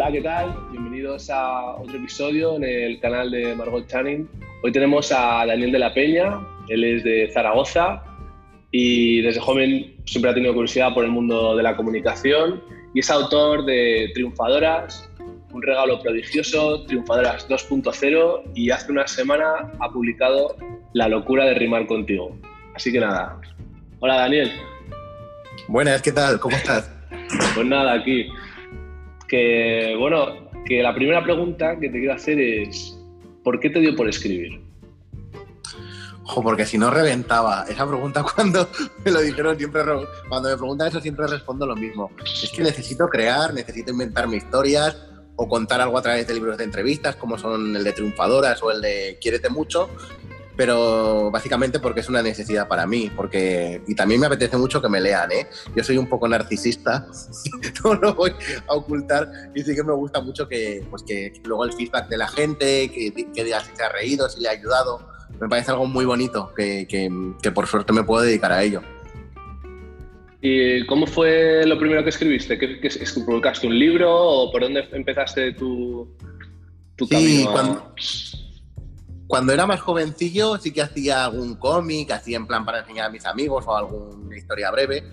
Hola, ¿qué tal? Bienvenidos a otro episodio en el canal de Margot Channing. Hoy tenemos a Daniel de la Peña, él es de Zaragoza y desde joven siempre ha tenido curiosidad por el mundo de la comunicación y es autor de Triunfadoras, un regalo prodigioso, Triunfadoras 2.0 y hace una semana ha publicado La locura de rimar contigo. Así que nada. Hola Daniel. Buenas, ¿qué tal? ¿Cómo estás? Pues nada, aquí. Que bueno, que la primera pregunta que te quiero hacer es ¿por qué te dio por escribir? Ojo, porque si no reventaba. Esa pregunta cuando me lo dijeron siempre, cuando me preguntan eso siempre respondo lo mismo. Es que necesito crear, necesito inventarme historias o contar algo a través de libros de entrevistas, como son el de Triunfadoras o el de Quiérete mucho, pero básicamente porque es una necesidad para mí, porque y también me apetece mucho que me lean, ¿eh? Yo soy un poco narcisista, no lo voy a ocultar y sí que me gusta mucho que, pues que luego el feedback de la gente, que, que diga si se ha reído, si le ha ayudado, me parece algo muy bonito que, que, que por suerte me puedo dedicar a ello. ¿Y cómo fue lo primero que escribiste? ¿Qué, qué, ¿Publicaste un libro o por dónde empezaste tu, tu sí, camino? Cuando, cuando era más jovencillo sí que hacía algún cómic, hacía en plan para enseñar a mis amigos o alguna historia breve,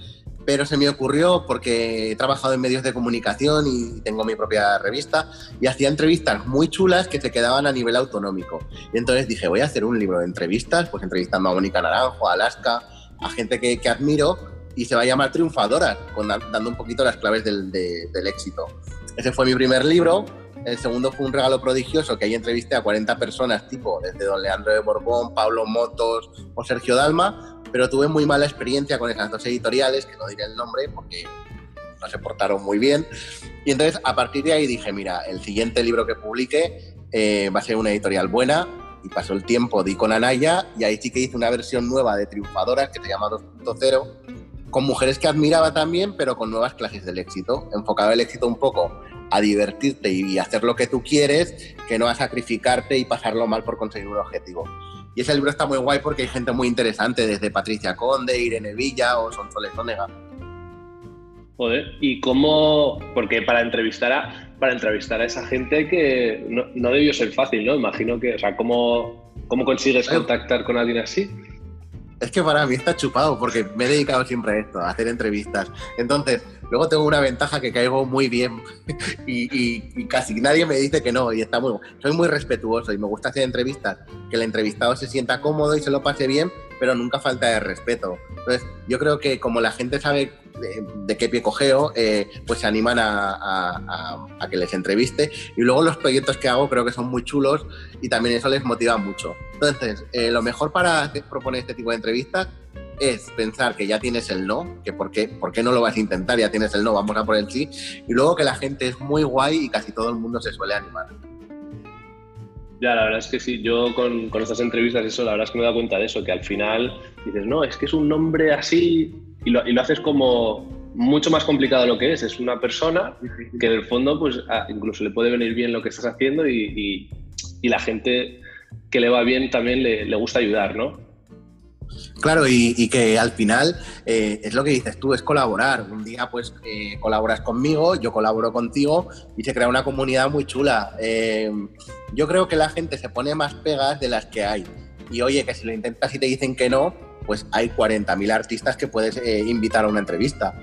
pero se me ocurrió porque he trabajado en medios de comunicación y tengo mi propia revista y hacía entrevistas muy chulas que se quedaban a nivel autonómico. Y entonces dije, voy a hacer un libro de entrevistas, pues entrevistando a Mónica Naranjo, a Alaska, a gente que, que admiro y se va a llamar Triunfadoras, dando un poquito las claves del, de, del éxito. Ese fue mi primer libro. El segundo fue un regalo prodigioso que ahí entrevisté a 40 personas, tipo desde don Leandro de Borbón, Pablo Motos o Sergio Dalma, pero tuve muy mala experiencia con esas dos editoriales, que no diré el nombre porque no se portaron muy bien. Y entonces a partir de ahí dije, mira, el siguiente libro que publique eh, va a ser una editorial buena. Y pasó el tiempo, di con Anaya y ahí sí que hice una versión nueva de Triunfadoras que se llama 2.0 con mujeres que admiraba también, pero con nuevas clases del éxito, enfocado el éxito un poco a divertirte y hacer lo que tú quieres, que no a sacrificarte y pasarlo mal por conseguir un objetivo. Y ese libro está muy guay porque hay gente muy interesante, desde Patricia Conde, Irene Villa o Sonsoles Onega. Joder, ¿y cómo? Porque para entrevistar a, para entrevistar a esa gente que no, no debió ser fácil, ¿no? Imagino que, o sea, ¿cómo, cómo consigues contactar con alguien así? Es que para mí está chupado porque me he dedicado siempre a esto, a hacer entrevistas. Entonces, luego tengo una ventaja que caigo muy bien y, casi nadie me dice que no y está muy soy muy respetuoso y me gusta hacer entrevistas que el entrevistado se sienta cómodo y se lo pase bien pero nunca falta de respeto entonces yo creo que como la gente sabe de, de qué pie cogeo eh, pues se animan a, a, que les entreviste. Y luego los proyectos que hago creo que son muy chulos y también eso les motiva mucho. Entonces eh, lo mejor para proponer este tipo de entrevistas es pensar que ya tienes el no, que por qué, por qué no lo vas a intentar, ya tienes el no, vamos a por el sí, y luego que la gente es muy guay y casi todo el mundo se suele animar. Ya, la verdad es que sí, yo con, con estas entrevistas, eso, la verdad es que me he dado cuenta de eso, que al final dices, no, es que es un nombre así, y lo, y lo haces como mucho más complicado de lo que es, es una persona que en el fondo, pues incluso le puede venir bien lo que estás haciendo y, y, y la gente que le va bien también le, le gusta ayudar, ¿no? Claro, y, que al final eh, es lo que dices tú, es colaborar. Un día pues eh, colaboras conmigo, yo colaboro contigo y se crea una comunidad muy chula. Eh, yo creo que la gente se pone más pegas de las que hay. Y oye, que si lo intentas y te dicen que no, pues hay 40.000 artistas que puedes invitar a una entrevista.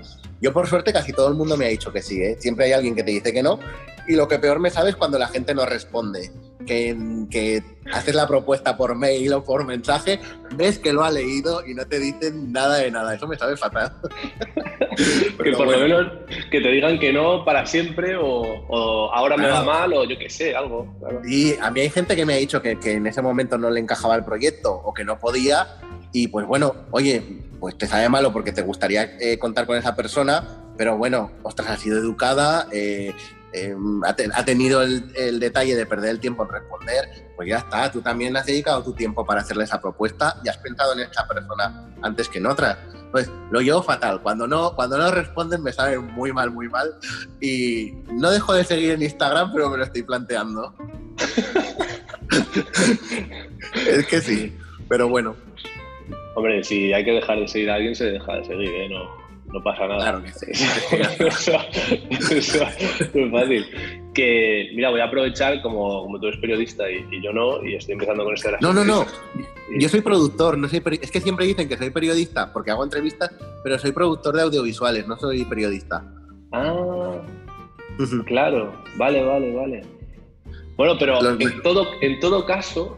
Yo por suerte casi todo el mundo me ha dicho que sí, siempre hay alguien que te dice que no y lo que peor me sabe es cuando la gente no responde, que, que, haces la propuesta por mail o por mensaje, ves que lo ha leído y no te dicen nada de nada, eso me sabe fatal. que por bueno. lo menos que te digan que no para siempre o, o ahora me va mal o yo qué sé, algo. Claro. Y a mí hay gente que me ha dicho que, que en ese momento no le encajaba el proyecto o que no podía y pues bueno, oye, pues te sabe malo porque te gustaría eh, contar con esa persona, pero bueno, ostras, ha sido educada, eh, eh, ha, te, ha, tenido el, el, detalle de perder el tiempo en responder, pues ya está, tú también has dedicado tu tiempo para hacerle esa propuesta y has pensado en esa persona antes que en otra. Pues lo llevo fatal, cuando no, cuando no responden me sabe muy mal, muy mal y no dejo de seguir en Instagram, pero me lo estoy planteando. es que sí, pero bueno, Hombre, si hay que dejar de seguir a alguien, se deja de seguir, ¿eh? No, no pasa nada. Claro que sí. eso, eso, es fácil. que, mira, voy a aprovechar como, como tú eres periodista y, yo no, y estoy empezando con esto de las No, no, no. Yo soy productor, no soy es que siempre dicen que soy periodista porque hago entrevistas, pero soy productor de audiovisuales, no soy periodista. Ah, claro, vale, vale, vale. Bueno, pero en todo, en todo caso,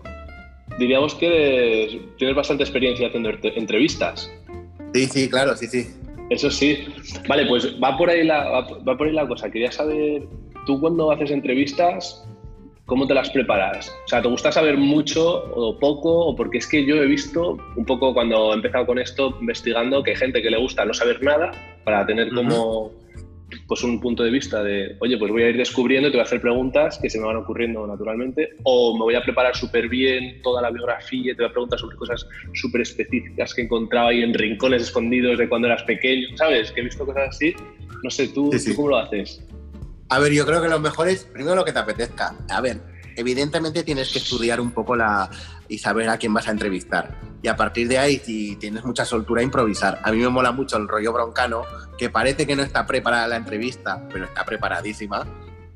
diríamos que tienes bastante experiencia haciendo entrevistas. Sí, sí, claro, sí, sí. Eso sí. Vale, pues va por ahí la, va por ahí la cosa. Quería saber, tú cuando haces entrevistas, ¿cómo te las preparas? O sea, ¿te gusta saber mucho o poco? O porque es que yo he visto un poco cuando he empezado con esto, investigando, que hay gente que le gusta no saber nada para tener como pues un punto de vista de, oye, pues voy a ir descubriendo y te voy a hacer preguntas que se me van ocurriendo naturalmente, o me voy a preparar súper bien toda la biografía y te voy a preguntar sobre cosas súper específicas que he encontrado ahí en rincones escondidos de cuando eras pequeño, ¿sabes? Que he visto cosas así. No sé, ¿tú, ¿tú cómo lo haces? A ver, yo creo que lo mejor es primero lo que te apetezca. A ver, evidentemente tienes que estudiar un poco la y saber a quién vas a entrevistar. Y a partir de ahí, si tienes mucha soltura, improvisar. A mí me mola mucho el rollo broncano, que parece que no está preparada la entrevista, pero está preparadísima.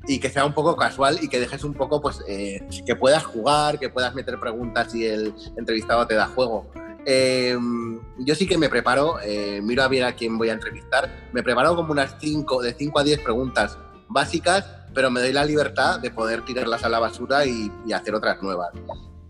Y que sea un poco casual y que dejes un poco, pues, eh, que puedas jugar, que puedas meter preguntas si el entrevistado te da juego. Em, yo sí que me preparo, eh, miro a ver a quién voy a entrevistar. Me preparo como unas 5, de 5 a 10 preguntas básicas pero me doy la libertad de poder tirarlas a la basura y, hacer otras nuevas.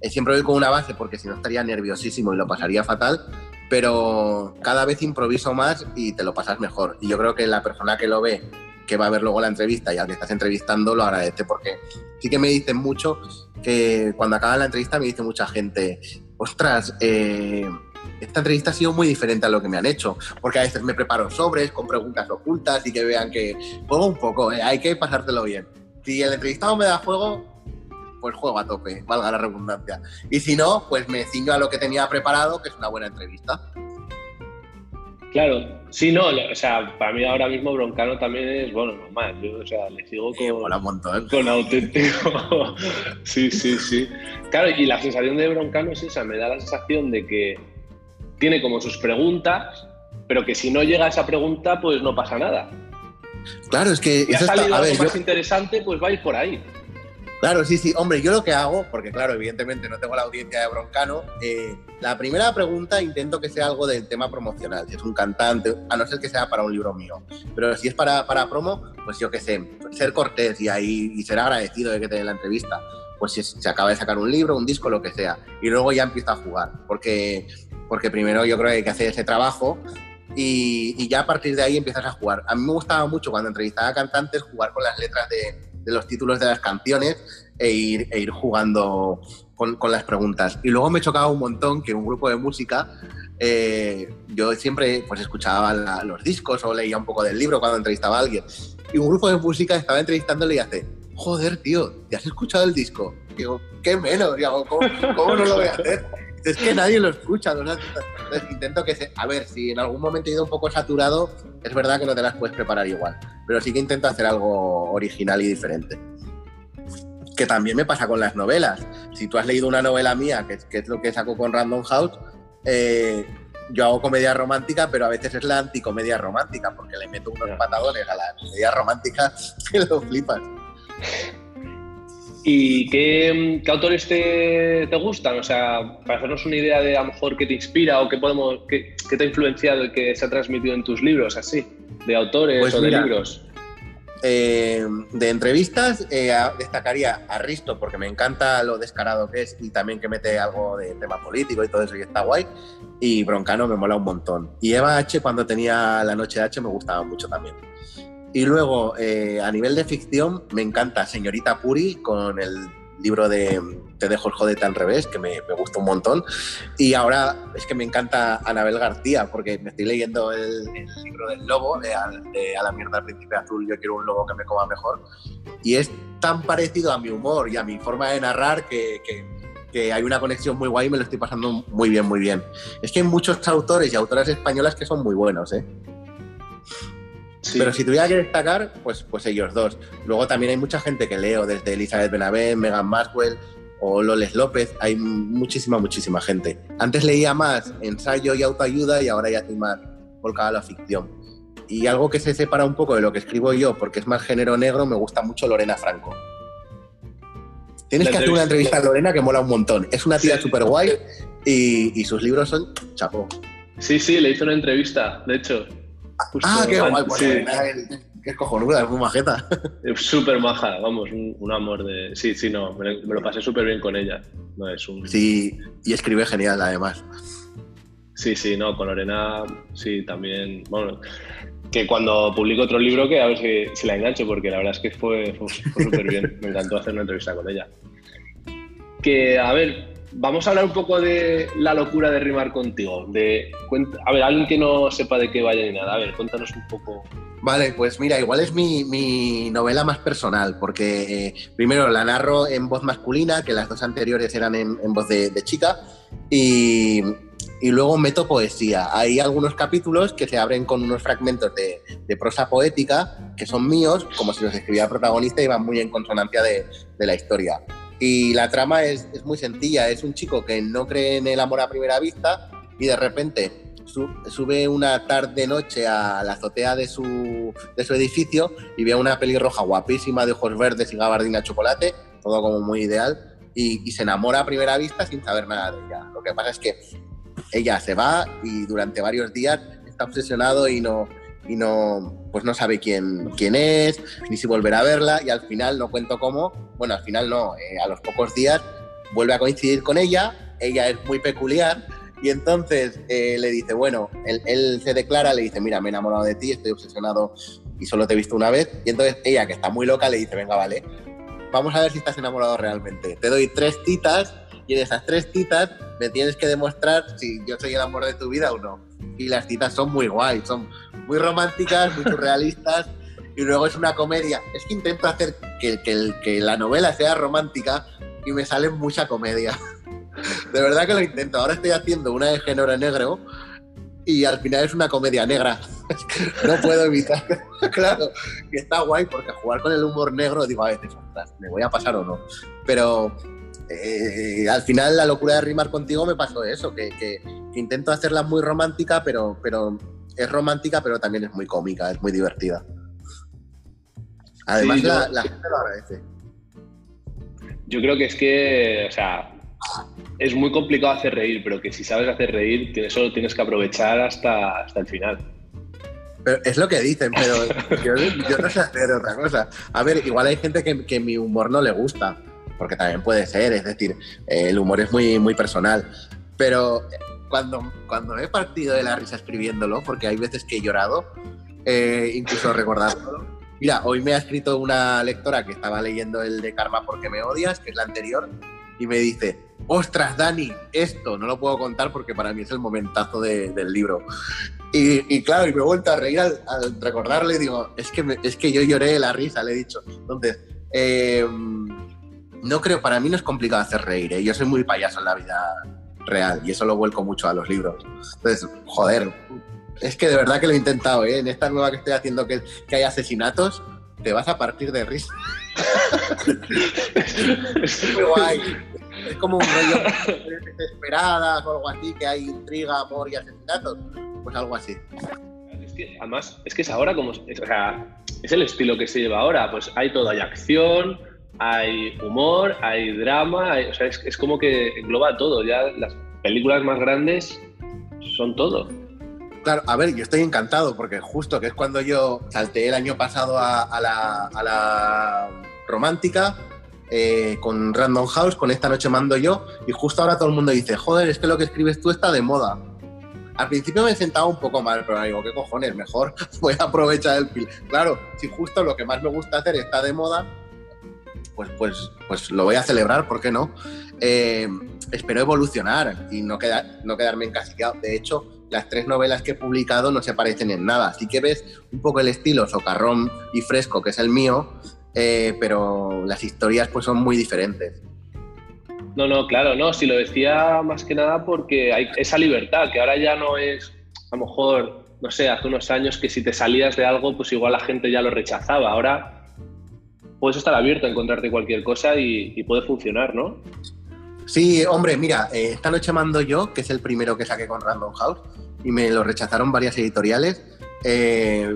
Eh, siempre voy con una base porque si no estaría nerviosísimo y lo pasaría fatal, pero cada vez improviso más y te lo pasas mejor. Y yo creo que la persona que lo ve, que va a ver luego la entrevista y al que estás entrevistando, lo agradece porque sí que me dicen mucho que cuando acaba la entrevista me dice mucha gente, ostras, eh, esta entrevista ha sido muy diferente a lo que me han hecho, porque a veces me preparo sobres con preguntas ocultas y que vean que juego un poco, ¿eh? hay que pasártelo bien. Si el entrevistado me da juego, pues juego a tope, valga la redundancia. Y si no, pues me ciño a lo que tenía preparado, que es una buena entrevista. Claro, sí, no, o sea, para mí ahora mismo Broncano también es, bueno, normal, yo, o sea, le sigo con, un montón. con auténtico. sí, sí, sí. Claro, y la sensación de Broncano es esa, me da la sensación de que tiene como sus preguntas, pero que si no llega a esa pregunta, pues no pasa nada. Claro, es que... Si ha salido algo más interesante, pues va a ir por ahí. Claro, sí, sí. Hombre, yo lo que hago, porque claro, evidentemente no tengo la audiencia de Broncano, eh, la primera pregunta intento que sea algo del tema promocional. Si es un cantante, a no ser que sea para un libro mío. Pero si es para, para promo, pues yo qué sé, ser cortés y, ahí, y ser agradecido de que te den la entrevista. Pues si se acaba de sacar un libro, un disco, lo que sea. Y luego ya empieza a jugar. Porque porque primero yo creo que hay que hacer ese trabajo y, ya a partir de ahí empiezas a jugar. A mí me gustaba mucho cuando entrevistaba a cantantes jugar con las letras de, los títulos de las canciones e ir, e ir jugando con, las preguntas. Y luego me chocaba un montón que un grupo de música, eh, yo siempre pues escuchaba los discos o leía un poco del libro cuando entrevistaba a alguien. Y un grupo de música estaba entrevistándole y hace, joder, tío, ¿te has escuchado el disco? digo, ¿qué menos? Digo, ¿cómo, ¿cómo, no lo voy a hacer? Es que nadie lo escucha. intento que se. A ver, si en algún momento he ido un poco saturado, es verdad que no te las puedes preparar igual. Pero sí que intento hacer algo original y diferente. Que también me pasa con las novelas. Si tú has leído una novela mía, que, es lo que saco con Random House, eh, yo hago comedia romántica, pero a veces es la anticomedia romántica, porque le meto unos patadones a la comedia romántica que lo flipas. ¿Y qué, autores te, gustan? O sea, para hacernos una idea de a lo mejor qué te inspira o qué, podemos, qué, te ha influenciado y qué se ha transmitido en tus libros, así, de autores pues o de libros. Eh, de entrevistas eh, destacaría a Risto porque me encanta lo descarado que es y también que mete algo de tema político y todo eso y está guay. Y Broncano me mola un montón. Y Eva H cuando tenía la noche de H me gustaba mucho también. Y luego, eh, a nivel de ficción, me encanta Señorita Puri con el libro de Te dejo el jodete al revés, que me, me gusta un montón. Y ahora es que me encanta Anabel García, porque me estoy leyendo el, libro del lobo, de, A la mierda príncipe azul, yo quiero un lobo que me coma mejor. Y es tan parecido a mi humor y a mi forma de narrar que, que, que hay una conexión muy guay y me lo estoy pasando muy bien, muy bien. Es que hay muchos autores y autoras españolas que son muy buenos, ¿eh? Pero si tuviera que destacar, pues, pues ellos dos. Luego también hay mucha gente que leo, desde Elizabeth Benavent, Megan Maxwell o Loles López. Hay muchísima, muchísima gente. Antes leía más ensayo y autoayuda y ahora ya estoy más volcado a la ficción. y algo que se separa un poco de lo que escribo yo, porque es más género negro, me gusta mucho Lorena Franco. Tienes que hacer una entrevista a Lorena que mola un montón. Es una tía súper guay y, sus libros son chapo. Sí, sí, le hice una entrevista, de hecho. Ah, qué guay, pues qué cojonuda, es muy majeta. Súper maja, vamos, un, amor de... Sí, sí, no, me, lo pasé súper bien con ella. No, es un... Sí, y escribe genial además. Sí, sí, no, con Lorena, sí, también, bueno, que cuando publico otro libro que a ver si, la engancho, porque la verdad es que fue, fue, súper bien, me encantó hacer una entrevista con ella. Que, a ver, vamos a hablar un poco de la locura de rimar contigo. De, a ver, alguien que no sepa de qué vaya ni nada, a ver, cuéntanos un poco. Vale, pues mira, igual es mi, novela más personal, porque eh, primero la narro en voz masculina, que las dos anteriores eran en, voz de, de chica, y, y luego meto poesía. Hay algunos capítulos que se abren con unos fragmentos de, prosa poética que son míos, como si los escribiera el protagonista y van muy en consonancia de, la historia. Y la trama es, muy sencilla, es un chico que no cree en el amor a primera vista y de repente sube una tarde-noche a la azotea de su, de su edificio y ve una pelirroja guapísima de ojos verdes y gabardina chocolate, todo como muy ideal, y, y, se enamora a primera vista sin saber nada de ella. Lo que pasa es que ella se va y durante varios días está obsesionado y no, y no, pues no sabe quién, quién es, ni si volverá a verla, y al final, no cuento cómo, bueno, al final no, eh, a los pocos días vuelve a coincidir con ella, ella es muy peculiar, y entonces eh, le dice, bueno, él, él, se declara, le dice, mira, me he enamorado de ti, estoy obsesionado y solo te he visto una vez, y entonces ella, que está muy loca, le dice, venga, vale, vamos a ver si estás enamorado realmente, te doy tres citas y en esas tres citas me tienes que demostrar si yo soy el amor de tu vida o no. Y las citas son muy guay, son muy románticas, muy surrealistas. y luego es una comedia. Es que intento hacer que, que, que la novela sea romántica y me sale mucha comedia. De verdad que lo intento. Ahora estoy haciendo una de género negro y al final es una comedia negra. no puedo evitar. claro, que está guay porque jugar con el humor negro, digo, a veces, ¿me voy a pasar o no? Pero eh, al final la locura de rimar contigo me pasó eso, que, intento hacerla muy romántica, pero, pero es romántica, pero también es muy cómica, es muy divertida. Además, la, gente lo agradece. Yo creo que es que, o sea, es muy complicado hacer reír, pero que si sabes hacer reír, solo tienes que aprovechar hasta, hasta el final. es lo que dicen, pero yo, no sé hacer otra cosa. A ver, igual hay gente que, que mi humor no le gusta, porque también puede ser, es decir, el humor es muy, muy personal. Pero cuando, cuando he partido de la risa escribiéndolo, porque hay veces que he llorado, eh, incluso recordándolo. Mira, hoy me ha escrito una lectora que estaba leyendo el de Karma porque me odias, que es la anterior, y me dice, ostras, Dani, esto no lo puedo contar porque para mí es el momentazo del libro. Y, claro, y me he vuelto a reír al, recordarle, digo, es que, es que yo lloré de la risa, le he dicho. Entonces, eh, no creo, para mí no es complicado hacer reír, ¿eh? yo soy muy payaso en la vida real y eso lo vuelco mucho a los libros. Entonces, joder, es que de verdad que lo he intentado, ¿eh? en esta nueva que estoy haciendo que, que hay asesinatos, te vas a partir de risa. es guay. Es como un rollo desesperadas o algo así, que hay intriga, amor y asesinatos. Pues algo así. Además, es que es ahora como. O sea, es el estilo que se lleva ahora. Pues hay todo, hay acción, hay humor, hay drama, o sea, es, como que engloba todo. Ya las películas más grandes son todo. Claro, a ver, yo estoy encantado porque justo que es cuando yo salté el año pasado a, la, romántica eh, con Random House, con Esta Noche Mando Yo, y justo ahora todo el mundo dice, joder, es que lo que escribes tú está de moda. Al principio me sentaba un poco mal, pero digo, ¿qué cojones? Mejor voy a aprovechar el pil. Claro, si justo lo que más me gusta hacer está de moda, pues, pues, pues lo voy a celebrar, ¿por qué no? Eh, espero evolucionar y no, quedar, no quedarme encasillado. De hecho, las tres novelas que he publicado no se parecen en nada. Así que ves un poco el estilo socarrón y fresco, que es el mío, eh, pero las historias pues son muy diferentes. No, no, claro, no, si lo decía más que nada porque hay esa libertad, que ahora ya no es, a lo mejor, no sé, hace unos años que si te salías de algo, pues igual la gente ya lo rechazaba. Ahora puedes estar abierto a encontrarte cualquier cosa y, puede funcionar, ¿no? Sí, hombre, mira, eh, esta noche mando yo, que es el primero que saqué con Random House, y me lo rechazaron varias editoriales, eh,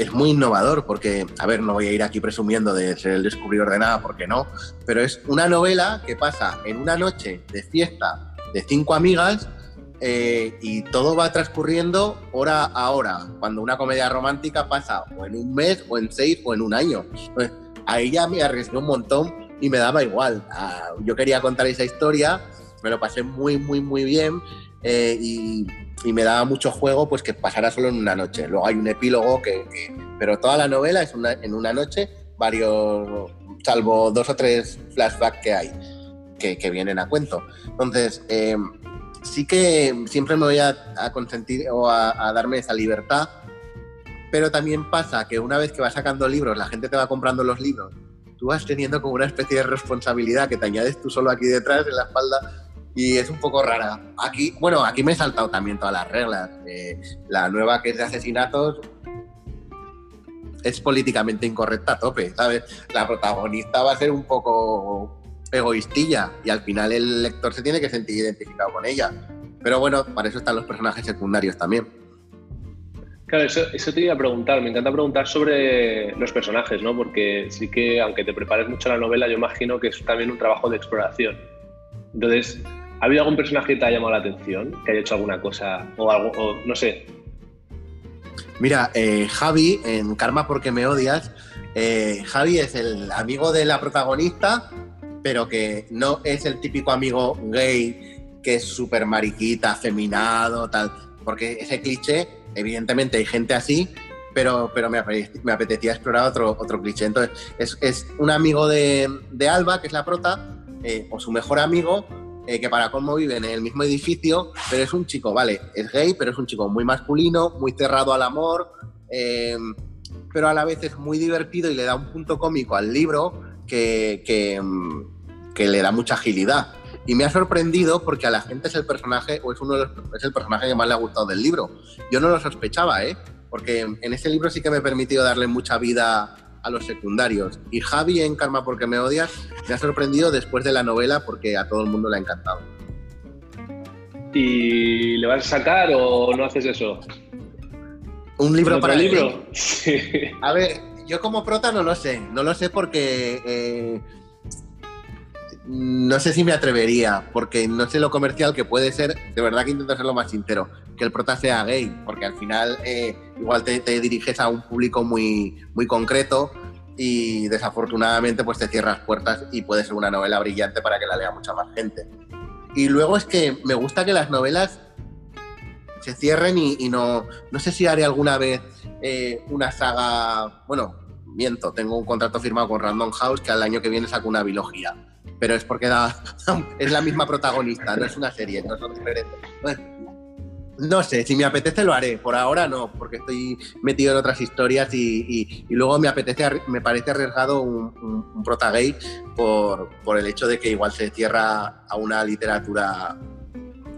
es muy innovador porque, a ver, no voy a ir aquí presumiendo de ser el descubridor de nada porque no, pero es una novela que pasa en una noche de fiesta de cinco amigas eh, y todo va transcurriendo hora a hora, cuando una comedia romántica pasa o en un mes, o en seis, o en un año. Ahí ya me arriesgué un montón y me daba igual. Ah, yo quería contar esa historia, me lo pasé muy, muy, muy bien eh, y, me daba mucho juego pues que pasara solo en una noche. Luego hay un epílogo que... pero toda la novela es en una noche, varios, salvo dos o tres flashbacks que hay, que, vienen a cuento. Entonces, eh, sí que siempre me voy a, consentir o a, darme esa libertad, pero también pasa que una vez que vas sacando libros, la gente te va comprando los libros, tú vas teniendo como una especie de responsabilidad que te añades tú solo aquí detrás, en la espalda, y es un poco rara. Aquí, bueno, aquí me he saltado también todas las reglas. Eh, la nueva que es de asesinatos es políticamente incorrecta a tope, ¿sabes? La protagonista va a ser un poco egoístilla y al final el lector se tiene que sentir identificado con ella. Pero bueno, para eso están los personajes secundarios también. Claro, eso, te iba a preguntar. Me encanta preguntar sobre los personajes, ¿no? Porque sí que, aunque te prepares mucho la novela, yo imagino que es también un trabajo de exploración. Entonces, ¿ha habido algún personaje que te haya llamado la atención? ¿Que haya hecho alguna cosa o algo, no sé? Mira, eh, Javi, en Karma porque me odias, eh, Javi es el amigo de la protagonista pero que no es el típico amigo gay que es súper mariquita, afeminado, tal. Porque ese cliché, evidentemente hay gente así, pero, pero me, apetecía, explorar otro, otro cliché. Entonces, es, un amigo de, Alba, que es la prota, eh, o su mejor amigo, eh, que para cómo viven en el mismo edificio, pero es un chico, vale, es gay, pero es un chico muy masculino, muy cerrado al amor, eh, pero a la vez es muy divertido y le da un punto cómico al libro Mm, que, le da mucha agilidad. Y me ha sorprendido porque a la gente es el personaje, o es uno de los, es el personaje que más le ha gustado del libro. Yo no lo sospechaba, ¿eh? Porque en ese libro sí que me he permitido darle mucha vida a los secundarios. Y Javi en Karma porque me odias me ha sorprendido después de la novela porque a todo el mundo le ha encantado. ¿Y le vas a sacar o no haces eso? ¿Un libro para el libro? A ver, yo como prota no lo sé, no lo sé porque eh, no sé si me atrevería, porque no sé lo comercial que puede ser, de verdad que intento ser lo más sincero, que el prota sea gay, porque al final eh, igual te, diriges a un público muy, muy concreto y desafortunadamente pues te cierras puertas y puede ser una novela brillante para que la lea mucha más gente. Y luego es que me gusta que las novelas se cierren y, no, no sé si haré alguna vez eh, una saga, bueno, miento, tengo un contrato firmado con Random House que al año que viene saco una biología, pero es porque es la misma protagonista, no es una serie, no son diferentes. No sé, si me apetece lo haré, por ahora no, porque estoy metido en otras historias y, luego me apetece, me parece arriesgado un, un, por, el hecho de que igual se cierra a una literatura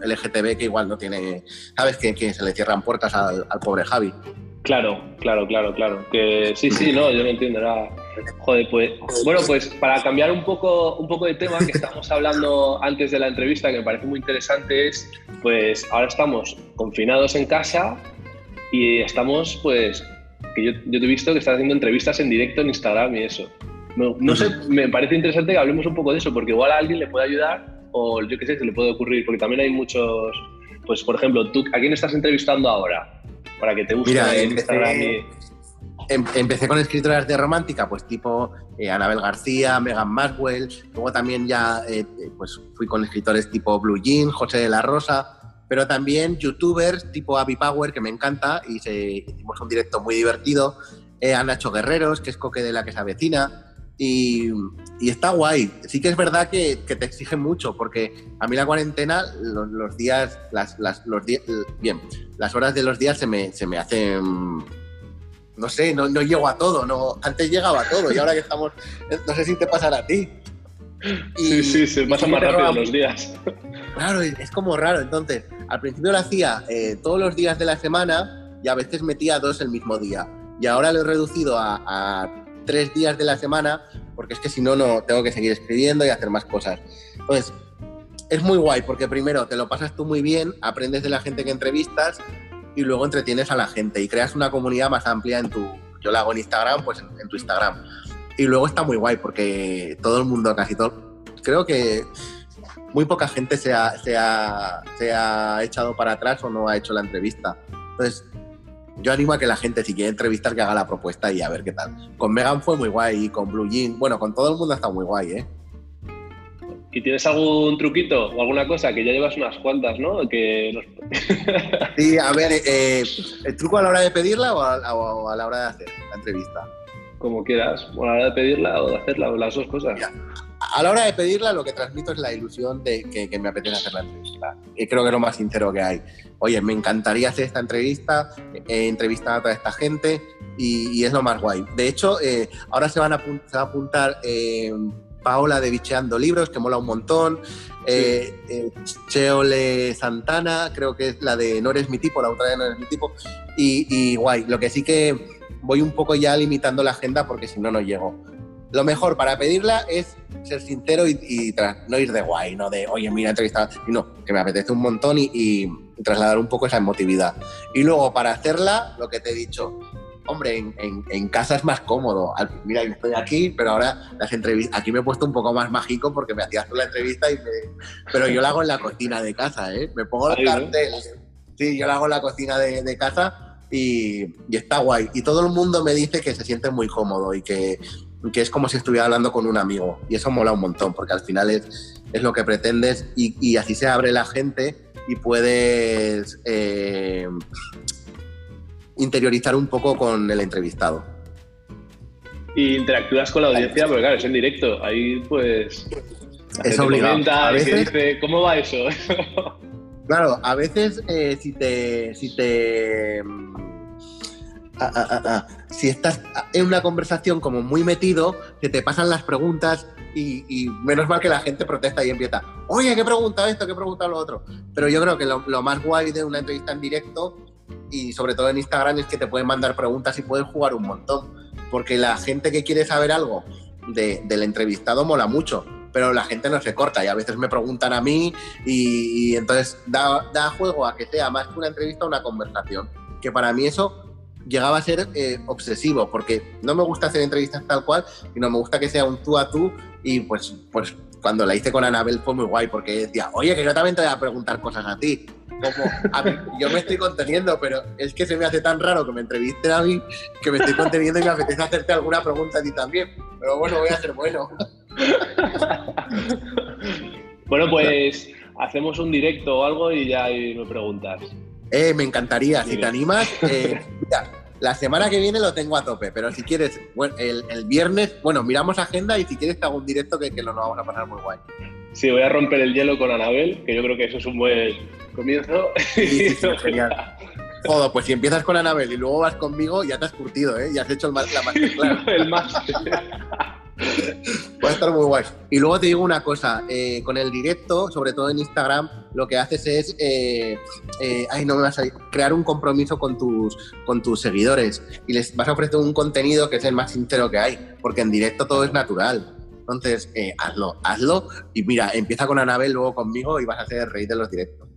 LGTB que igual no tiene, sabes que, se le cierran puertas al, al pobre Javi. Claro, claro, claro, claro. Que sí, sí, no, yo no entiendo nada. Joder, pues bueno, pues para cambiar un poco, un poco de tema que estábamos hablando antes de la entrevista, que me parece muy interesante, es pues ahora estamos confinados en casa y estamos, pues, que yo, yo te he visto que estás haciendo entrevistas en directo en Instagram y eso. No, no sé, me parece interesante que hablemos un poco de eso, porque igual a alguien le puede ayudar o yo qué sé, se le puede ocurrir, porque también hay muchos, pues por ejemplo, tú, ¿a quién estás entrevistando ahora? para que te guste Mira, empecé, em, empecé con escritoras de romántica, pues tipo eh, Anabel García, Megan Maxwell, luego también ya eh, pues fui con escritores tipo Blue Jean, José de la Rosa, pero también youtubers tipo Abby Power, que me encanta, y hicimos un directo muy divertido, eh, a Nacho Guerreros, que es coque de la que se avecina, y, está guay. Sí que es verdad que, te exige mucho, porque a mí la cuarentena, los, días, las, las horas de los días se me, se me hacen, no sé, no, no, llego a todo, no, antes llegaba a todo y ahora que estamos, no sé si te pasará a ti. sí, sí, se pasa más rápido los días. Claro, es como raro. Entonces, al principio lo hacía eh, todos los días de la semana y a veces metía dos el mismo día. Y ahora lo he reducido a tres días de la semana, porque es que si no, no tengo que seguir escribiendo y hacer más cosas. Entonces, es muy guay, porque primero te lo pasas tú muy bien, aprendes de la gente que entrevistas y luego entretienes a la gente y creas una comunidad más amplia en tu, yo la hago en Instagram, pues en, tu Instagram. Y luego está muy guay porque todo el mundo, casi todo, creo que muy poca gente se ha, se ha, se ha echado para atrás o no ha hecho la entrevista. Entonces, yo animo a que la gente, si quiere entrevistar, que haga la propuesta y a ver qué tal. Con Megan fue muy guay y con Blue Jean, bueno, con todo el mundo está muy guay, ¿eh? ¿Y tienes algún truquito o alguna cosa que ya llevas unas cuantas, ¿no? Que sí, a ver, eh, ¿el truco a la hora de pedirla o a, la hora de hacer la entrevista? Como quieras, o a la hora de pedirla o de hacerla, o las dos cosas. A la hora de pedirla lo que transmito es la ilusión de que, me apetece hacer la entrevista. Y creo que es lo más sincero que hay. Oye, me encantaría hacer esta entrevista, he entrevistado a toda esta gente y, es lo más guay. De hecho, eh, ahora se, van a, se va a apuntar... Paola de Bicheando Libros, que mola un montón. Eh, eh, Cheole Santana, creo que es la de No eres mi tipo, la otra de No eres mi tipo. Y, guay, lo que sí que voy un poco ya limitando la agenda porque si no, no llego. Lo mejor para pedirla es ser sincero y, no ir de guay, no de, oye, mira, entrevistar, no, que me apetece un montón y trasladar un poco esa emotividad. Y luego para hacerla, lo que te he dicho, hombre, en, casa es más cómodo. Mira, estoy aquí, pero ahora las entrevistas, aquí me he puesto un poco más mágico porque me hacías tú la entrevista y Pero yo la hago en la cocina de casa, ¿eh? Me pongo el cartel. Sí, yo la hago en la cocina de, casa y, está guay. Y todo el mundo me dice que se siente muy cómodo y que, es como si estuviera hablando con un amigo. Y eso mola un montón porque al final es, es lo que pretendes y, así se abre la gente y puedes... Eh, interiorizar un poco con el entrevistado. Y interactúas con la audiencia, porque claro, es en directo. Ahí pues. Es obligado. a veces, dice, ¿Cómo va eso? claro, a veces eh, si te. Si te ah, ah, ah, si estás en una conversación como muy metido, que te pasan las preguntas y, menos mal que la gente protesta y empieza, oye, ¿qué pregunta esto? ¿Qué pregunta lo otro? Pero yo creo que lo, lo más guay de una entrevista en directo y sobre todo en Instagram es que te pueden mandar preguntas y puedes jugar un montón. Porque la gente que quiere saber algo del entrevistado mola mucho, pero la gente no se corta y a veces me preguntan a mí y, entonces da, da, juego a que sea más que una entrevista una conversación. Que para mí eso llegaba a ser eh, obsesivo porque no me gusta hacer entrevistas tal cual, sino me gusta que sea un tú a tú y pues, pues cuando la hice con Anabel fue muy guay porque decía, oye, que yo también te voy a preguntar cosas a ti como yo me estoy conteniendo, pero es que se me hace tan raro que me entrevisten a mí que me estoy conteniendo y me apetece hacerte alguna pregunta a ti también. Pero bueno, voy a ser bueno. bueno, pues hacemos un directo o algo y ya me preguntas. Eh, me encantaría. Si te animas, eh, mira, la semana que viene lo tengo a tope, pero si quieres, bueno, el, viernes, bueno, miramos agenda y si quieres te hago un directo que, que lo vamos a pasar muy guay. Sí, voy a romper el hielo con Anabel, que yo creo que eso es un buen comienzo. Sí, sí, genial. Joder, pues si empiezas con Anabel y luego vas conmigo, ya te has curtido, ¿eh? Ya has hecho el, la masterclass. el máster. Va a estar muy guay. Y luego te digo una cosa, eh, con el directo, sobre todo en Instagram, lo que haces es, eh, eh, ay, no me vas a crear un compromiso con tus, con tus seguidores y les vas a ofrecer un contenido que es el más sincero que hay, porque en directo todo es natural. Entonces, hazlo, hazlo y mira, empieza con Anabel, luego conmigo y vas a ser el rey de los directos.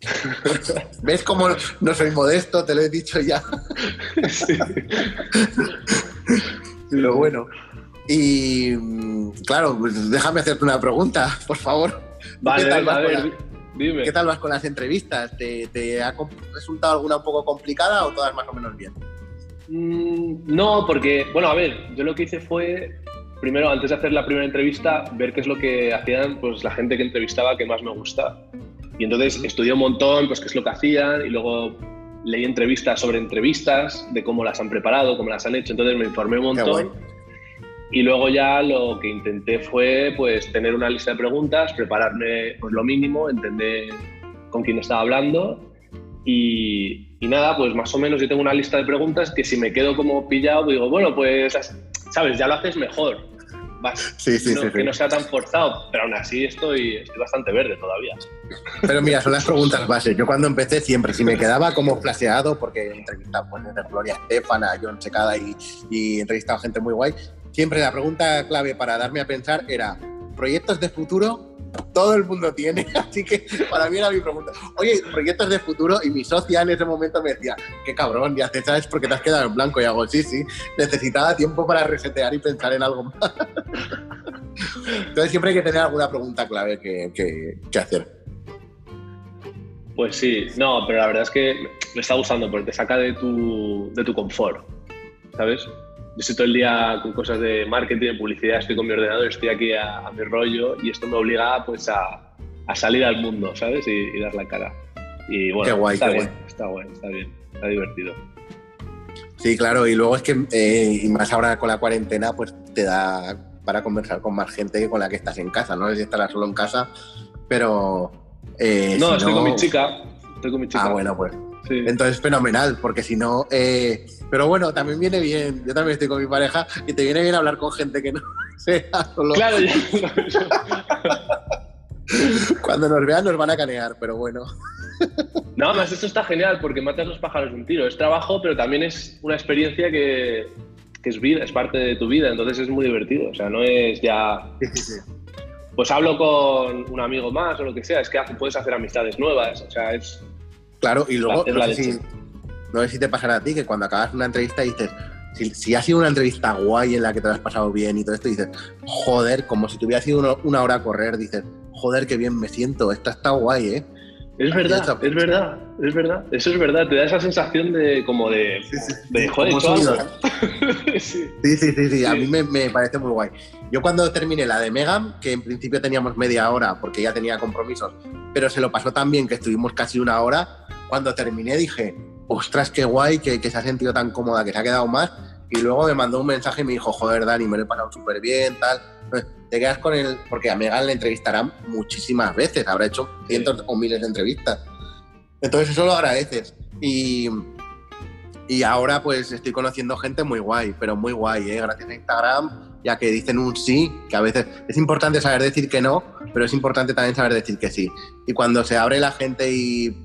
¿Ves cómo no soy modesto? Te lo he dicho ya. Pero bueno. Y claro, pues déjame hacerte una pregunta, por favor. Vale, ¿Qué tal, vas, con dime. ¿Qué tal vas con las entrevistas? ¿Te, ha resultado alguna un poco complicada o todas más o menos bien? Mm, no, porque, bueno, a ver, yo lo que hice fue, primero, antes de hacer la primera entrevista, ver qué es lo que hacían pues, la gente que entrevistaba que más me gusta. Y entonces estudié un montón, pues qué es lo que hacían y luego leí entrevistas sobre entrevistas, de cómo las han preparado, cómo las han hecho, entonces me informé un montón. Y luego ya lo que intenté fue pues tener una lista de preguntas, prepararme pues lo mínimo, entender con quién estaba hablando. Y, y, nada, pues más o menos yo tengo una lista de preguntas que si me quedo como pillado digo, bueno, pues sabes, ya lo haces mejor sí, sí, que no sea tan forzado, pero aún así estoy, estoy bastante verde todavía. Pero mira, son las preguntas bases. Yo cuando empecé siempre, si me quedaba como flaseado, porque he entrevistado pues, desde Gloria Estefan, a John Secada y, y he entrevistado a gente muy guay, siempre la pregunta clave para darme a pensar era, ¿proyectos de futuro? Todo el mundo tiene, así que para mí era mi pregunta. Oye, proyectos de futuro y mi socia en ese momento me decía, qué cabrón, ya te sabes porque te has quedado en blanco y hago, sí, sí, necesitaba tiempo para resetear y pensar en algo más. Entonces siempre hay que tener alguna pregunta clave que, que hacer. Pues sí, no, pero la verdad es que me está gustando porque te saca de tu, de tu confort, ¿sabes? Yo estoy todo el día con cosas de marketing, de publicidad, estoy con mi ordenador, estoy aquí a, mi rollo y esto me obliga pues a, a salir al mundo, ¿sabes? Y, dar la cara. Y bueno, guay, está, bien, está bueno, está bien, está divertido. Sí, claro, y luego es que, eh, y más ahora con la cuarentena, pues te da para conversar con más gente con la que estás en casa, no sé si estarás solo en casa, pero eh, no, estoy con mi chica. Estoy con mi chica. Ah, bueno, pues. Sí. Entonces, fenomenal, porque si no. Eh, pero bueno, también viene bien. Yo también estoy con mi pareja y te viene bien hablar con gente que no sea solo. Claro, ya. Cuando nos vean nos van a canear, pero bueno. No, más esto está genial porque matas los pájaros de un tiro. Es trabajo, pero también es una experiencia que, que es vida, es parte de tu vida, entonces es muy divertido. O sea, no es ya. Pues hablo con un amigo más o lo que sea, es que puedes hacer amistades nuevas, o sea, es... Claro, y luego, no, sé si, no, sé si, te pasará a ti, que cuando acabas una entrevista dices, si, ha sido una entrevista guay en la que te has pasado bien y todo esto, dices, joder, como si te hubiera sido una hora a correr, dices, joder, qué bien me siento, esta está guay, ¿eh? Es verdad, es verdad, es verdad. Eso es verdad. Te da esa sensación de como de, de joder, sí. sí, sí, sí, A mí me, parece muy guay. Yo cuando terminé la de Megan, que en principio teníamos media hora porque ya tenía compromisos, pero se lo pasó tan bien que estuvimos casi una hora, cuando terminé dije, ostras, qué guay, que, que se ha sentido tan cómoda, que se ha quedado más. Y luego me mandó un mensaje y me dijo, joder, Dani, me lo he pasado súper bien, tal te quedas con él, porque a Megan le entrevistarán muchísimas veces, habrá hecho cientos o miles de entrevistas. Entonces eso lo agradeces. Y, y ahora pues estoy conociendo gente muy guay, pero muy guay, ¿eh? gracias a Instagram, ya que dicen un sí, que a veces es importante saber decir que no, pero es importante también saber decir que sí. Y cuando se abre la gente y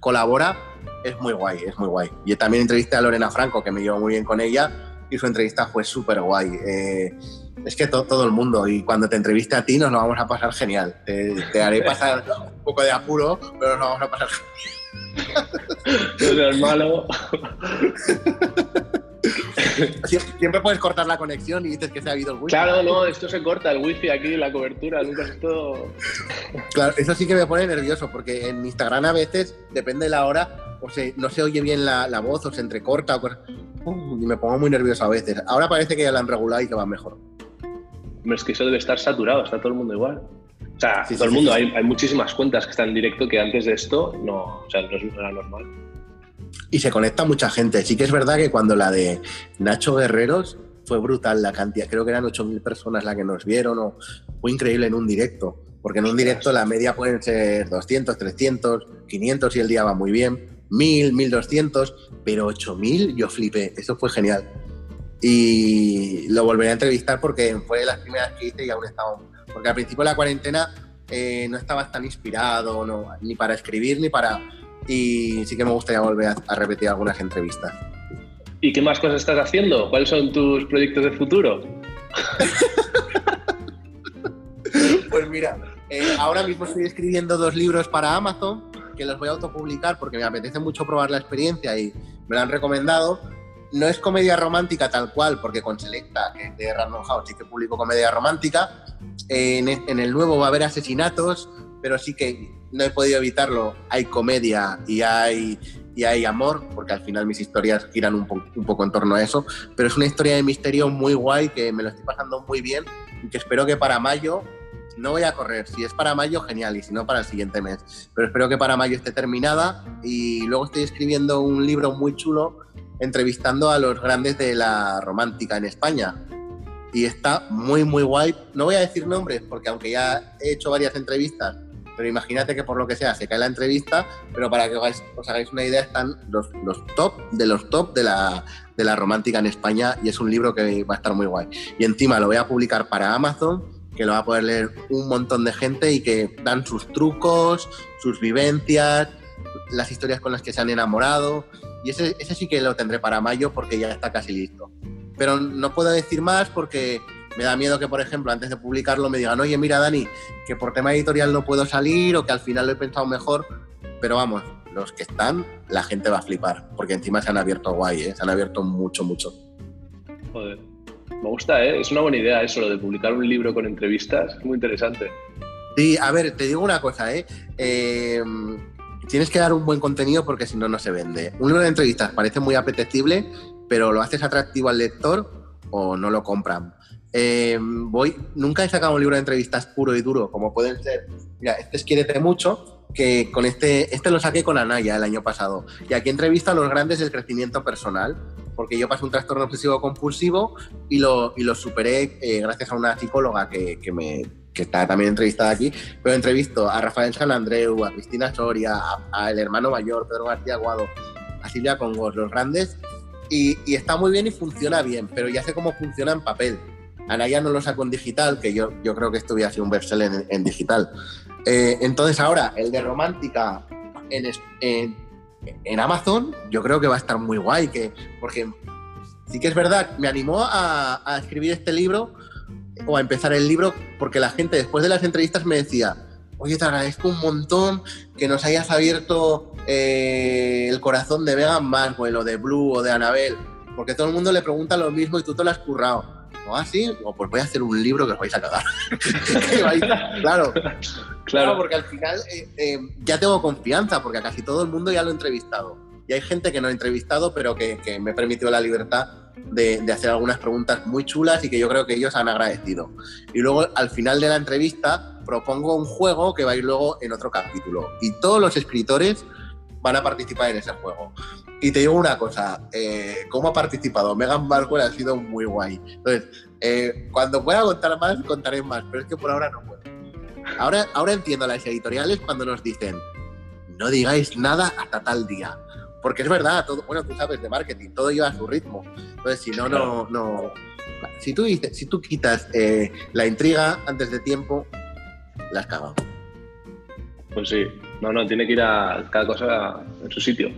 colabora, es muy guay, es muy guay. Yo también entrevisté a Lorena Franco, que me llevo muy bien con ella, y su entrevista fue súper guay. Eh, es que todo el mundo, y cuando te entreviste a ti nos lo vamos a pasar genial. Te, haré pasar un poco de apuro, pero nos lo vamos a pasar genial. es malo. Siempre puedes cortar la conexión y dices que se ha habido el wifi. Claro, no, esto se corta, el wifi aquí, la cobertura, nunca esto. Claro, eso sí que me pone nervioso, porque en Instagram a veces, depende de la hora, o se, no se oye bien la, voz o se entrecorta o y me pongo muy nervioso a veces. Ahora parece que ya la han regulado y que va mejor es que eso debe estar saturado, está todo el mundo igual. O sea, todo el mundo, hay, muchísimas cuentas que están en directo que antes de esto no, o sea, no era normal. Y se conecta mucha gente. Sí que es verdad que cuando la de Nacho Guerreros fue brutal la cantidad, creo que eran 8.000 personas las que nos vieron, o fue increíble en un directo, porque en un directo la media pueden ser 200, 300, 500 y el día va muy bien, 1.000, 1.200, pero 8.000 yo flipé, eso fue genial y lo volveré a entrevistar porque fue de las primeras que hice y aún estaba. Porque al principio de la cuarentena eh, no estabas tan inspirado, no, ni para escribir ni para. Y sí que me gustaría volver a, repetir algunas entrevistas. ¿Y qué más cosas estás haciendo? ¿Cuáles son tus proyectos de futuro? pues mira, eh, ahora mismo estoy escribiendo dos libros para Amazon que los voy a autopublicar porque me apetece mucho probar la experiencia y me lo han recomendado no es comedia romántica tal cual, porque con Selecta, que es de Random House, sí que publico comedia romántica. En, el nuevo va a haber asesinatos, pero sí que no he podido evitarlo. Hay comedia y hay, y hay amor, porque al final mis historias giran un, un poco en torno a eso. Pero es una historia de misterio muy guay, que me lo estoy pasando muy bien y que espero que para mayo no voy a correr. Si es para mayo, genial, y si no, para el siguiente mes. Pero espero que para mayo esté terminada. Y luego estoy escribiendo un libro muy chulo entrevistando a los grandes de la romántica en España. Y está muy, muy guay. No voy a decir nombres porque aunque ya he hecho varias entrevistas, pero imagínate que por lo que sea se cae la entrevista, pero para que os hagáis una idea están los, los top de los top de la, de la romántica en España y es un libro que va a estar muy guay. Y encima lo voy a publicar para Amazon, que lo va a poder leer un montón de gente y que dan sus trucos, sus vivencias, las historias con las que se han enamorado y ese, ese sí que lo tendré para mayo porque ya está casi listo. Pero no puedo decir más porque me da miedo que, por ejemplo, antes de publicarlo me digan, oye, mira, Dani, que por tema editorial no puedo salir o que al final lo he pensado mejor. Pero vamos, los que están, la gente va a flipar, porque encima se han abierto guay, ¿eh? se han abierto mucho, mucho. Joder. Me gusta, ¿eh? Es una buena idea eso, lo de publicar un libro con entrevistas. Es muy interesante. Sí, a ver, te digo una cosa, ¿eh? eh tienes que dar un buen contenido porque si no, no se vende. Un libro de entrevistas parece muy apetecible, pero lo haces atractivo al lector o no lo compran. Eh, voy, nunca he sacado un libro de entrevistas puro y duro, como pueden ser. Mira, este es Quiérete mucho, que con este, este lo saqué con Anaya el año pasado. Y aquí entrevista a los grandes del crecimiento personal, porque yo pasé un trastorno obsesivo compulsivo y lo, y lo superé eh, gracias a una psicóloga que, que me, que está también entrevistada aquí, pero entrevisto a Rafael San Andreu, a Cristina Soria, a, el hermano mayor, Pedro García Aguado, a Silvia Congos, los grandes, y, está muy bien y funciona bien, pero ya sé cómo funciona en papel. Anaya no lo saco en digital, que yo, yo creo que esto hubiera sido un bestseller en, en digital. Eh, entonces ahora, el de Romántica en, en, en, Amazon, yo creo que va a estar muy guay, que, porque sí que es verdad, me animó a, a escribir este libro o a empezar el libro porque la gente después de las entrevistas me decía, oye, te agradezco un montón que nos hayas abierto eh, el corazón de Vegan más, o de Blue o de Anabel, porque todo el mundo le pregunta lo mismo y tú te lo has currado. ¿No así? O pues voy a hacer un libro que os vais a cagar. claro. claro. porque al final eh, eh, ya tengo confianza, porque a casi todo el mundo ya lo he entrevistado. Y hay gente que no he entrevistado, pero que, que me permitió la libertad de, hacer algunas preguntas muy chulas y que yo creo que ellos han agradecido. Y luego al final de la entrevista propongo un juego que va a ir luego en otro capítulo. Y todos los escritores van a participar en ese juego. Y te digo una cosa, eh, ¿cómo ha participado? Megan Markle ha sido muy guay. Entonces, eh, cuando pueda contar más, contaré más, pero es que por ahora no puedo. Ahora, ahora entiendo las editoriales cuando nos dicen, no digáis nada hasta tal día. Porque es verdad, todo, bueno, tú sabes de marketing, todo lleva a su ritmo. Entonces, si no, no, no. Si tú, si tú quitas eh, la intriga antes de tiempo, la has cagado. Pues sí, no, no, tiene que ir a cada cosa en su sitio.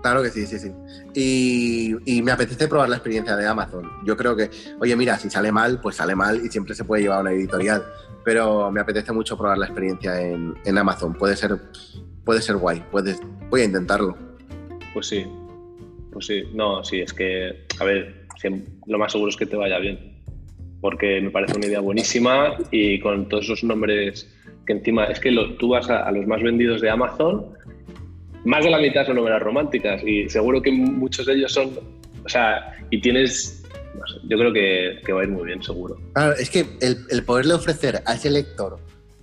Claro que sí, sí, sí. Y, y, me apetece probar la experiencia de Amazon. Yo creo que, oye, mira, si sale mal, pues sale mal y siempre se puede llevar a una editorial. Pero me apetece mucho probar la experiencia en, en Amazon. Puede ser, puede ser guay. Puedes, voy a intentarlo. Pues sí, pues sí, no, sí, es que, a ver, lo más seguro es que te vaya bien, porque me parece una idea buenísima y con todos esos nombres que encima, es que tú vas a, los más vendidos de Amazon, más de la mitad son novelas románticas y seguro que muchos de ellos son, o sea, y tienes, yo creo que, va a ir muy bien, seguro. Claro, es que el, poderle ofrecer a ese lector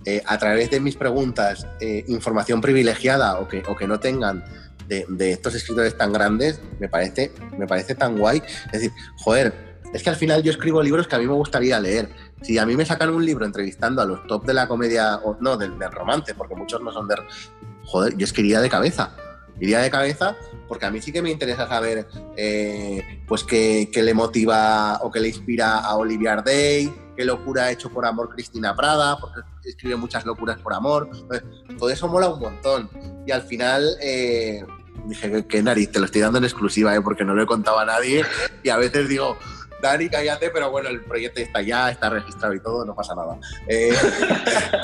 eh, a través de mis preguntas eh, información privilegiada o que, o que no tengan de, estos escritores tan grandes me parece, me parece tan guay. Es decir, joder, es que al final yo escribo libros que a mí me gustaría leer. Si a mí me sacan un libro entrevistando a los top de la comedia, o no, del, romance, porque muchos no son de... Joder, yo escribiría de cabeza. Iría de cabeza porque a mí sí que me interesa saber eh, pues qué, qué, le motiva o qué le inspira a Olivia Day, qué locura ha hecho por amor Cristina Prada, porque escribe muchas locuras por amor. todo eso mola un montón. Y al final, eh, dije, qué nariz, te lo estoy dando en exclusiva, ¿eh? porque no lo he contado a nadie. Y a veces digo, Dani, cállate, pero bueno, el proyecto está ya, está registrado y todo, no pasa nada. Eh,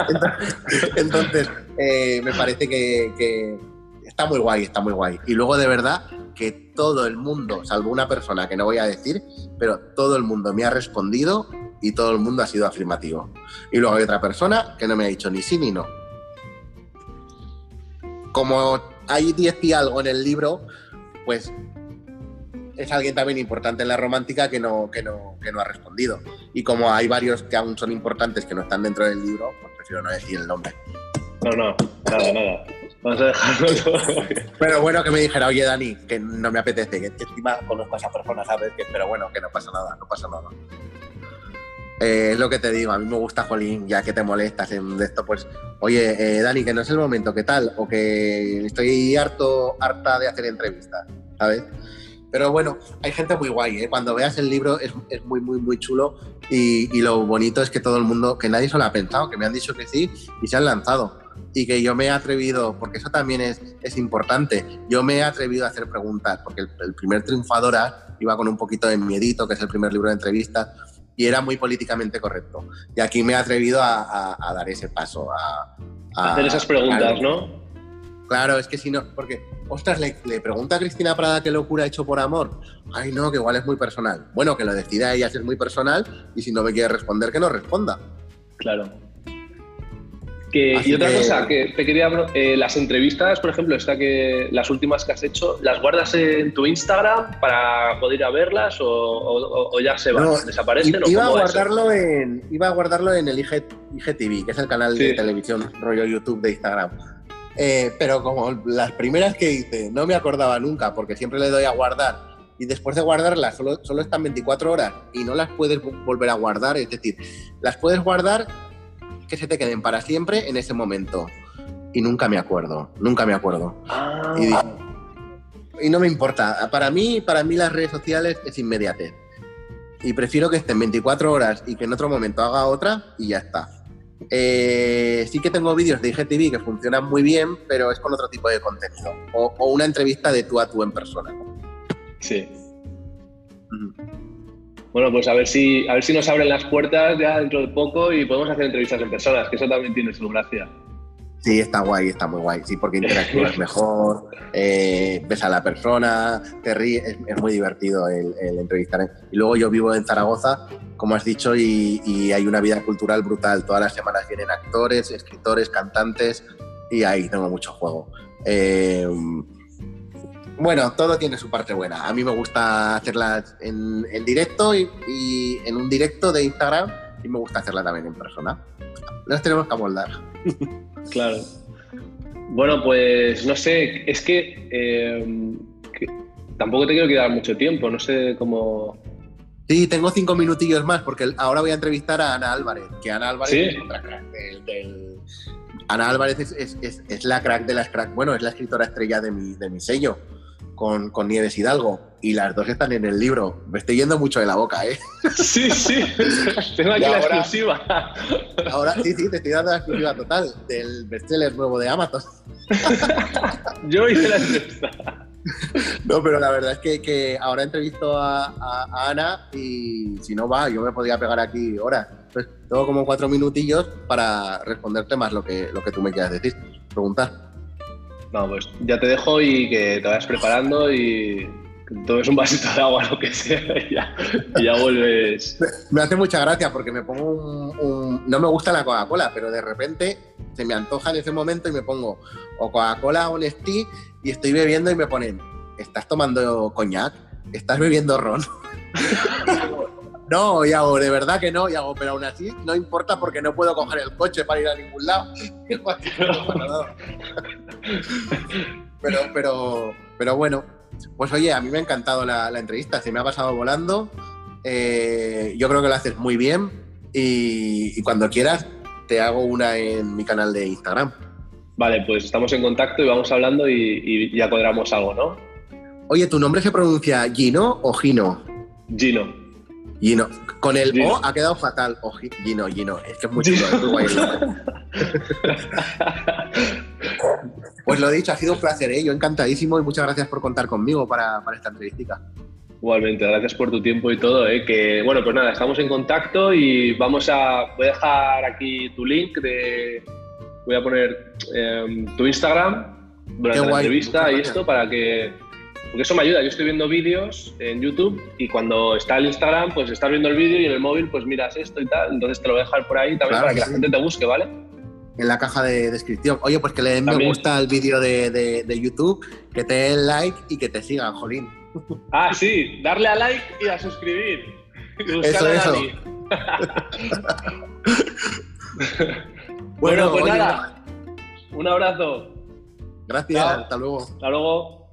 entonces, eh, me parece que, está muy guay, está muy guay. Y luego, de verdad, que todo el mundo, salvo una persona que no voy a decir, pero todo el mundo me ha respondido y todo el mundo ha sido afirmativo. Y luego hay otra persona que no me ha dicho ni sí ni no. Como hay 10 y algo en el libro, pues es alguien también importante en la romántica que no, que, no, que no ha respondido. Y como hay varios que aún son importantes que no están dentro del libro, pues prefiero no decir el nombre. No, no, nada, nada. Vamos a dejarlo todo. Pero bueno, que me dijera, oye Dani, que no me apetece, que encima conozco a esa persona, ¿sabes? Que, pero bueno, que no pasa nada, no pasa nada. Eh, es lo que te digo, a mí me gusta, Jolín, ya que te molestas en esto, pues, oye, eh, Dani, que no es el momento, ¿qué tal? O que estoy harto, harta de hacer entrevistas, ¿sabes? Pero bueno, hay gente muy guay, ¿eh? Cuando veas el libro es, es muy, muy, muy chulo y, lo bonito es que todo el mundo, que nadie se lo ha pensado, que me han dicho que sí y se han lanzado. Y que yo me he atrevido, porque eso también es, es importante, yo me he atrevido a hacer preguntas, porque el, el primer Triunfadora iba con un poquito de miedito, que es el primer libro de entrevistas, y era muy políticamente correcto. Y aquí me he atrevido a, dar ese paso, a, hacer esas preguntas, ¿no? Claro, es que si no, porque, ostras, le, pregunta a Cristina Prada qué locura ha hecho por amor. Ay, no, que igual es muy personal. Bueno, que lo decida ella si es muy personal y si no me quiere responder, que no responda. Claro y otra cosa, que te quería. Eh, las entrevistas, por ejemplo, esta que las últimas que has hecho, ¿las guardas en tu Instagram para poder ir a verlas o, ya se van? ¿Desaparecen? Iba, a guardarlo en, iba a guardarlo en el IGTV, que es el canal de televisión rollo YouTube de Instagram. Eh, pero como las primeras que hice no me acordaba nunca porque siempre le doy a guardar y después de guardarlas solo, solo están 24 horas y no las puedes volver a guardar, es decir, las puedes guardar que se te queden para siempre en ese momento. Y nunca me acuerdo, nunca me acuerdo. Ah. Y, no me importa. Para mí, para mí las redes sociales es inmediatez. Y prefiero que estén 24 horas y que en otro momento haga otra y ya está. Eh, sí que tengo vídeos de IGTV que funcionan muy bien, pero es con otro tipo de contenido. O, una entrevista de tú a tú en persona. Sí. Bueno, pues a ver si a ver si nos abren las puertas ya dentro de poco y podemos hacer entrevistas en personas, que eso también tiene su gracia. Sí, está guay, está muy guay. Sí, porque interactúas mejor, eh, ves a la persona, te ríes, es, muy divertido el, entrevistar. Y luego yo vivo en Zaragoza, como has dicho, y, hay una vida cultural brutal. Todas las semanas vienen actores, escritores, cantantes, y ahí tengo mucho juego. Eh, bueno, todo tiene su parte buena. A mí me gusta hacerlas en, directo y, en un directo de Instagram y me gusta hacerla también en persona. Nos tenemos que amoldar. Claro. Bueno, pues no sé, es que, eh, tampoco te quiero quedar mucho tiempo, no sé cómo... Sí, tengo cinco minutillos más porque ahora voy a entrevistar a Ana Álvarez, que Ana Álvarez es otra crack del... Ana Álvarez es, la crack de las crack, bueno, es la escritora estrella de mi, de mi sello con, con, Nieves Hidalgo y las dos están en el libro. Me estoy yendo mucho de la boca, ¿eh? Sí, sí, tengo aquí la exclusiva. Ahora sí, sí, te estoy dando la exclusiva total del bestseller nuevo de Amazon. Yo hice la entrevista. No, pero la verdad es que, que ahora entrevisto a, a, Ana y si no va, yo me podría pegar aquí horas. Entonces, tengo como cuatro minutillos para responderte más lo que, lo que tú me quieras decir, preguntar. No, pues ya te dejo y que te vayas preparando y tomes un vasito de agua, lo que sea, y ya, ya vuelves. Me hace mucha gracia porque me pongo un, No me gusta la Coca-Cola, pero de repente se me antoja en ese momento y me pongo o Coca-Cola o Nestí y estoy bebiendo y me ponen, ¿estás tomando coñac? ¿Estás bebiendo ron? no, y hago, de verdad que no, y hago, pero aún así no importa porque no puedo coger el coche para ir a ningún lado. pero, pero, pero bueno, pues oye, a mí me ha encantado la, entrevista, se me ha pasado volando. Eh, yo creo que lo haces muy bien y, cuando quieras te hago una en mi canal de Instagram. Vale, pues estamos en contacto y vamos hablando y, y ya cuadramos algo, ¿no? Oye, ¿tu nombre se pronuncia Gino o Gino? Gino. Gino. Con el O ha quedado fatal. O Gino, Gino. Es que es muy chulo, Pues lo dicho, ha sido un placer, ¿eh? yo encantadísimo y muchas gracias por contar conmigo para, esta entrevista. Igualmente, gracias por tu tiempo y todo. ¿eh? Que bueno, pues nada, estamos en contacto y vamos a. Voy a dejar aquí tu link de. Voy a poner em, tu Instagram durante la entrevista y esto para que porque eso me ayuda. Yo estoy viendo vídeos en YouTube y cuando está el Instagram, pues estás viendo el vídeo y en el móvil, pues miras esto y tal. Entonces te lo voy a dejar por ahí también para que la gente te busque, ¿vale? En la caja de descripción. Oye, pues que le den me gusta al vídeo de, YouTube, que te den like y que te sigan, Jolín. Ah, sí, darle a like y a suscribir. eso, eso. bueno, pues nada. Un abrazo. Gracias, hasta luego. Hasta luego.